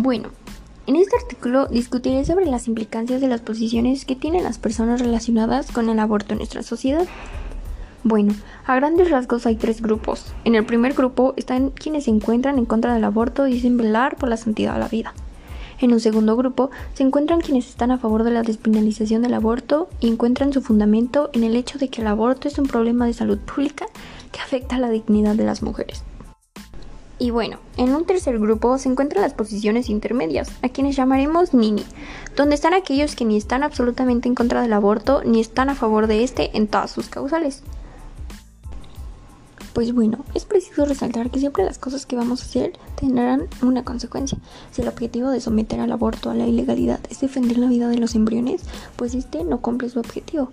Bueno, en este artículo discutiré sobre las implicancias de las posiciones que tienen las personas relacionadas con el aborto en nuestra sociedad. Bueno, a grandes rasgos hay tres grupos. En el primer grupo están quienes se encuentran en contra del aborto y dicen velar por la santidad de la vida. En un segundo grupo se encuentran quienes están a favor de la despenalización del aborto y encuentran su fundamento en el hecho de que el aborto es un problema de salud pública que afecta a la dignidad de las mujeres. Y bueno, en un tercer grupo se encuentran las posiciones intermedias, a quienes llamaremos Nini, donde están aquellos que ni están absolutamente en contra del aborto ni están a favor de este en todas sus causales. Pues bueno, es preciso resaltar que siempre las cosas que vamos a hacer tendrán una consecuencia. Si el objetivo de someter al aborto a la ilegalidad es defender la vida de los embriones, pues este no cumple su objetivo.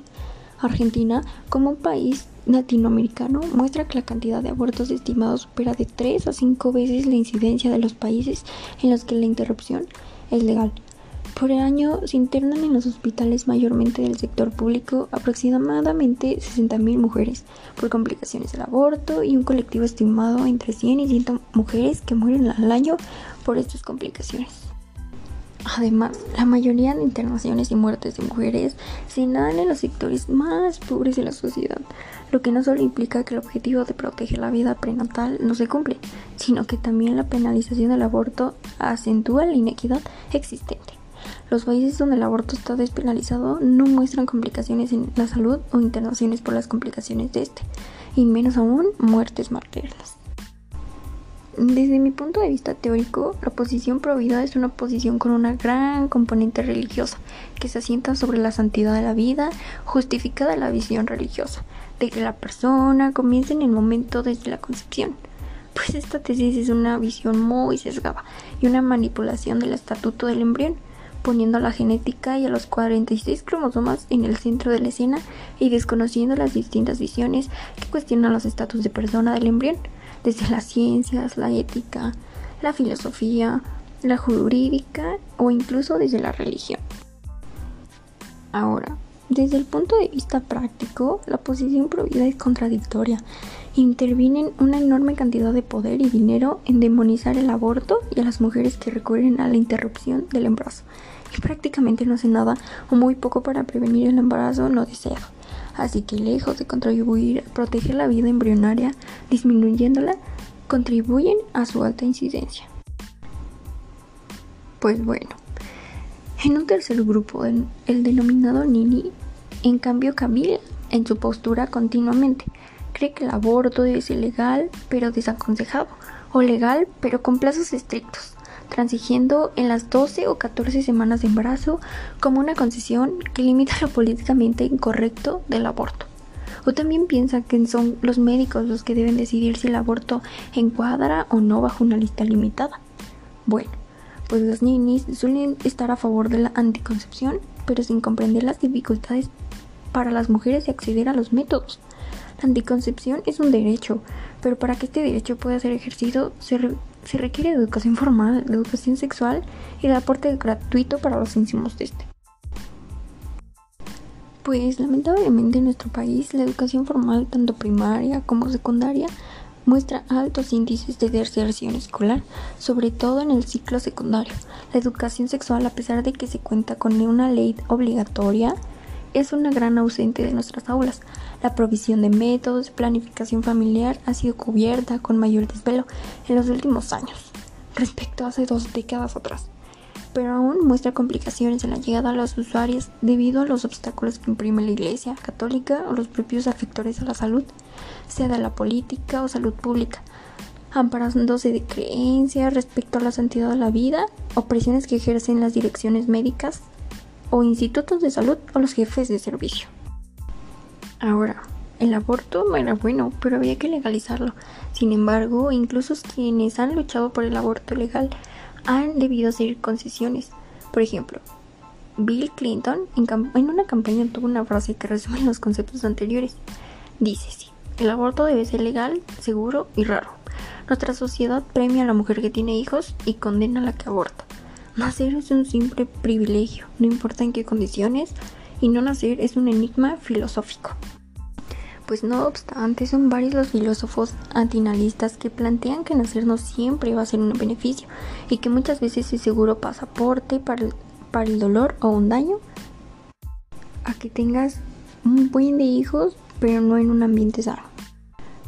Argentina, como un país latinoamericano, muestra que la cantidad de abortos estimados supera de 3 a 5 veces la incidencia de los países en los que la interrupción es legal. Por el año se internan en los hospitales mayormente del sector público aproximadamente 60.000 mujeres por complicaciones del aborto y un colectivo estimado entre 100 y 100 mujeres que mueren al año por estas complicaciones. Además, la mayoría de internaciones y muertes de mujeres se dan en los sectores más pobres de la sociedad, lo que no solo implica que el objetivo de proteger la vida prenatal no se cumple, sino que también la penalización del aborto acentúa la inequidad existente. Los países donde el aborto está despenalizado no muestran complicaciones en la salud o internaciones por las complicaciones de este, y menos aún muertes maternas. Desde mi punto de vista teórico, la posición provida es una posición con una gran componente religiosa, que se asienta sobre la santidad de la vida, justificada la visión religiosa, de que la persona comienza en el momento desde la concepción. Pues esta tesis es una visión muy sesgada y una manipulación del estatuto del embrión, poniendo la genética y a los 46 cromosomas en el centro de la escena y desconociendo las distintas visiones que cuestionan los estatus de persona del embrión, desde las ciencias, la ética, la filosofía, la jurídica o incluso desde la religión. Ahora, desde el punto de vista práctico, la posición provida es contradictoria. Intervienen una enorme cantidad de poder y dinero en demonizar el aborto y a las mujeres que recurren a la interrupción del embarazo y prácticamente no hace nada o muy poco para prevenir el embarazo no deseado. Así que lejos de contribuir a proteger la vida embrionaria, disminuyéndola, contribuyen a su alta incidencia. Pues bueno, en un tercer grupo, el denominado Nini, en cambio Camila, en su postura continuamente, cree que el aborto debe ser legal pero desaconsejado, o legal pero con plazos estrictos transigiendo en las 12 o 14 semanas de embarazo como una concesión que limita lo políticamente incorrecto del aborto. O también piensa que son los médicos los que deben decidir si el aborto encuadra o no bajo una lista limitada. Bueno, pues los ninis suelen estar a favor de la anticoncepción, pero sin comprender las dificultades para las mujeres de acceder a los métodos. La anticoncepción es un derecho, pero para que este derecho pueda ser ejercido se, se requiere educación formal, educación sexual y el aporte gratuito para los íntimos de este. Pues lamentablemente en nuestro país la educación formal, tanto primaria como secundaria, muestra altos índices de deserción escolar, sobre todo en el ciclo secundario. La educación sexual, a pesar de que se cuenta con una ley obligatoria, es una gran ausente de nuestras aulas. La provisión de métodos, planificación familiar ha sido cubierta con mayor desvelo en los últimos años respecto a hace dos décadas atrás, pero aún muestra complicaciones en la llegada a los usuarios debido a los obstáculos que imprime la Iglesia católica o los propios afectores a la salud, sea de la política o salud pública, amparándose de creencias respecto a la santidad de la vida o presiones que ejercen las direcciones médicas o institutos de salud o los jefes de servicio. Ahora, el aborto no era bueno, pero había que legalizarlo. Sin embargo, incluso quienes han luchado por el aborto legal han debido hacer concesiones. Por ejemplo, Bill Clinton en, una campaña tuvo una frase que resume los conceptos anteriores. Dice sí, el aborto debe ser legal, seguro y raro. Nuestra sociedad premia a la mujer que tiene hijos y condena a la que aborta. Nacer es un simple privilegio, no importa en qué condiciones, y no nacer es un enigma filosófico. Pues no obstante, son varios los filósofos antinalistas que plantean que nacer no siempre va a ser un beneficio y que muchas veces es seguro pasaporte para el, para el dolor o un daño a que tengas un buen de hijos, pero no en un ambiente sano.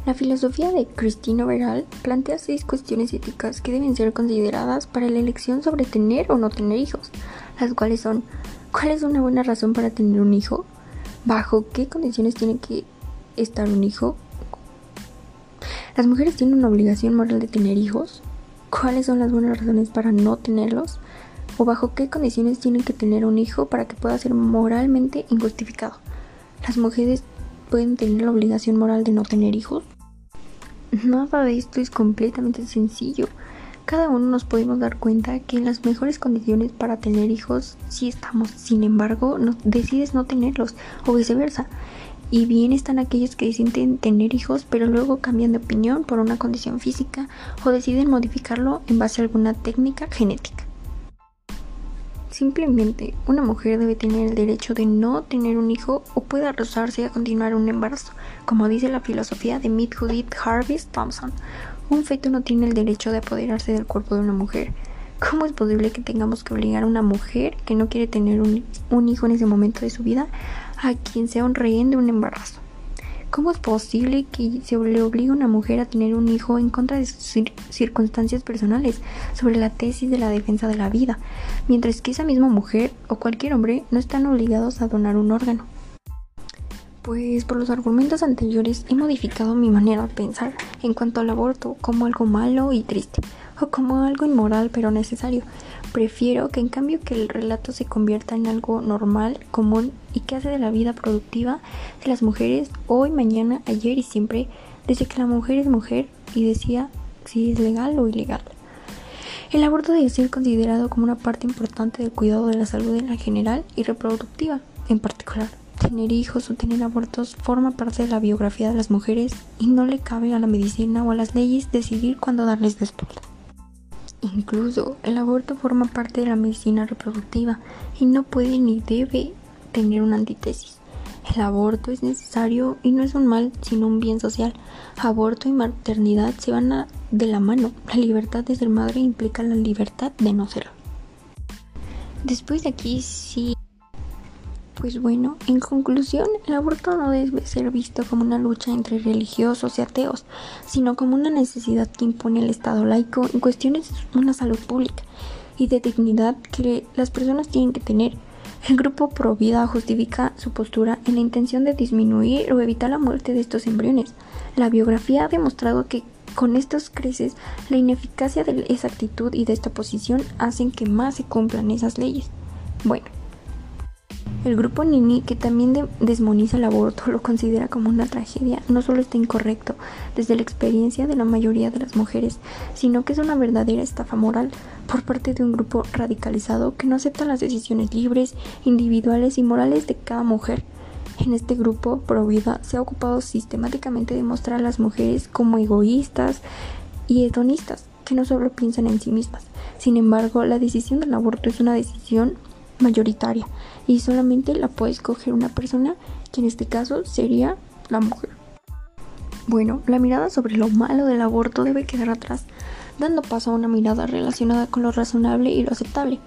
La filosofía de Christine Overall plantea seis cuestiones éticas que deben ser consideradas para la elección sobre tener o no tener hijos, las cuales son ¿cuál es una buena razón para tener un hijo? ¿Bajo qué condiciones tiene que estar un hijo? ¿Las mujeres tienen una obligación moral de tener hijos? ¿Cuáles son las buenas razones para no tenerlos? ¿O bajo qué condiciones tienen que tener un hijo para que pueda ser moralmente injustificado? ¿Las mujeres pueden tener la obligación moral de no tener hijos? Nada de esto es completamente sencillo. Cada uno nos podemos dar cuenta que en las mejores condiciones para tener hijos sí estamos, sin embargo, no, decides no tenerlos o viceversa. Y bien están aquellos que deciden tener hijos pero luego cambian de opinión por una condición física o deciden modificarlo en base a alguna técnica genética. Simplemente, una mujer debe tener el derecho de no tener un hijo o puede rehusarse a continuar un embarazo, como dice la filosofía de Meet Judith Harvey Thompson. Un feto no tiene el derecho de apoderarse del cuerpo de una mujer. ¿Cómo es posible que tengamos que obligar a una mujer que no quiere tener un, un hijo en ese momento de su vida a quien sea un rehén de un embarazo? ¿Cómo es posible que se le obligue a una mujer a tener un hijo en contra de sus circunstancias personales sobre la tesis de la defensa de la vida, mientras que esa misma mujer o cualquier hombre no están obligados a donar un órgano? Pues por los argumentos anteriores he modificado mi manera de pensar en cuanto al aborto como algo malo y triste, o como algo inmoral pero necesario. Prefiero que en cambio que el relato se convierta en algo normal, común y que hace de la vida productiva de las mujeres hoy, mañana, ayer y siempre, desde que la mujer es mujer y decía si es legal o ilegal. El aborto debe ser considerado como una parte importante del cuidado de la salud en la general y reproductiva en particular. Tener hijos o tener abortos forma parte de la biografía de las mujeres y no le cabe a la medicina o a las leyes decidir cuándo darles después. Incluso el aborto forma parte de la medicina reproductiva y no puede ni debe tener una antítesis. El aborto es necesario y no es un mal, sino un bien social. Aborto y maternidad se van de la mano. La libertad de ser madre implica la libertad de no serlo. Después de aquí sí pues bueno, en conclusión, el aborto no debe ser visto como una lucha entre religiosos y ateos, sino como una necesidad que impone el Estado laico en cuestiones de una salud pública y de dignidad que las personas tienen que tener. El grupo Pro Vida justifica su postura en la intención de disminuir o evitar la muerte de estos embriones. La biografía ha demostrado que con estos creces la ineficacia de esa actitud y de esta posición hacen que más se cumplan esas leyes. Bueno, el grupo Nini, que también desmoniza el aborto, lo considera como una tragedia, no solo está incorrecto desde la experiencia de la mayoría de las mujeres, sino que es una verdadera estafa moral por parte de un grupo radicalizado que no acepta las decisiones libres, individuales y morales de cada mujer. En este grupo, Provida se ha ocupado sistemáticamente de mostrar a las mujeres como egoístas y hedonistas, que no solo piensan en sí mismas. Sin embargo, la decisión del aborto es una decisión mayoritaria y solamente la puede escoger una persona que en este caso sería la mujer. Bueno, la mirada sobre lo malo del aborto debe quedar atrás, dando paso a una mirada relacionada con lo razonable y lo aceptable.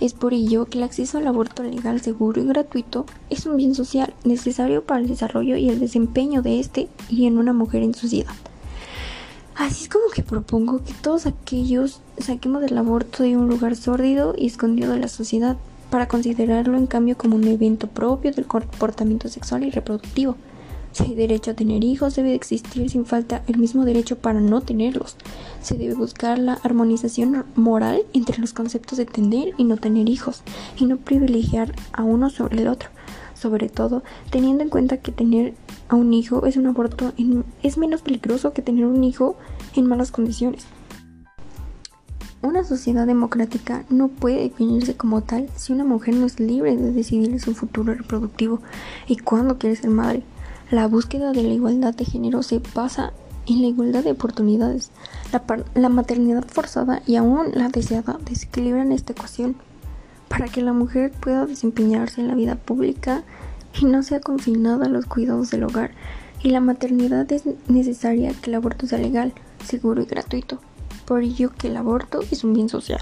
Es por ello que el acceso al aborto legal, seguro y gratuito es un bien social necesario para el desarrollo y el desempeño de este y en una mujer en sociedad. Así es como que propongo que todos aquellos saquemos el aborto de un lugar sórdido y escondido de la sociedad para considerarlo en cambio como un evento propio del comportamiento sexual y reproductivo. Si hay derecho a tener hijos, debe existir sin falta el mismo derecho para no tenerlos. Se debe buscar la armonización moral entre los conceptos de tener y no tener hijos, y no privilegiar a uno sobre el otro. Sobre todo, teniendo en cuenta que tener a un hijo es un aborto es menos peligroso que tener un hijo en malas condiciones. Una sociedad democrática no puede definirse como tal si una mujer no es libre de decidir su futuro reproductivo y cuándo quiere ser madre. La búsqueda de la igualdad de género se basa en la igualdad de oportunidades. La, la maternidad forzada y aún la deseada desequilibran esta ecuación. Para que la mujer pueda desempeñarse en la vida pública, y no sea confinado a los cuidados del hogar. Y la maternidad es necesaria que el aborto sea legal, seguro y gratuito. Por ello que el aborto es un bien social.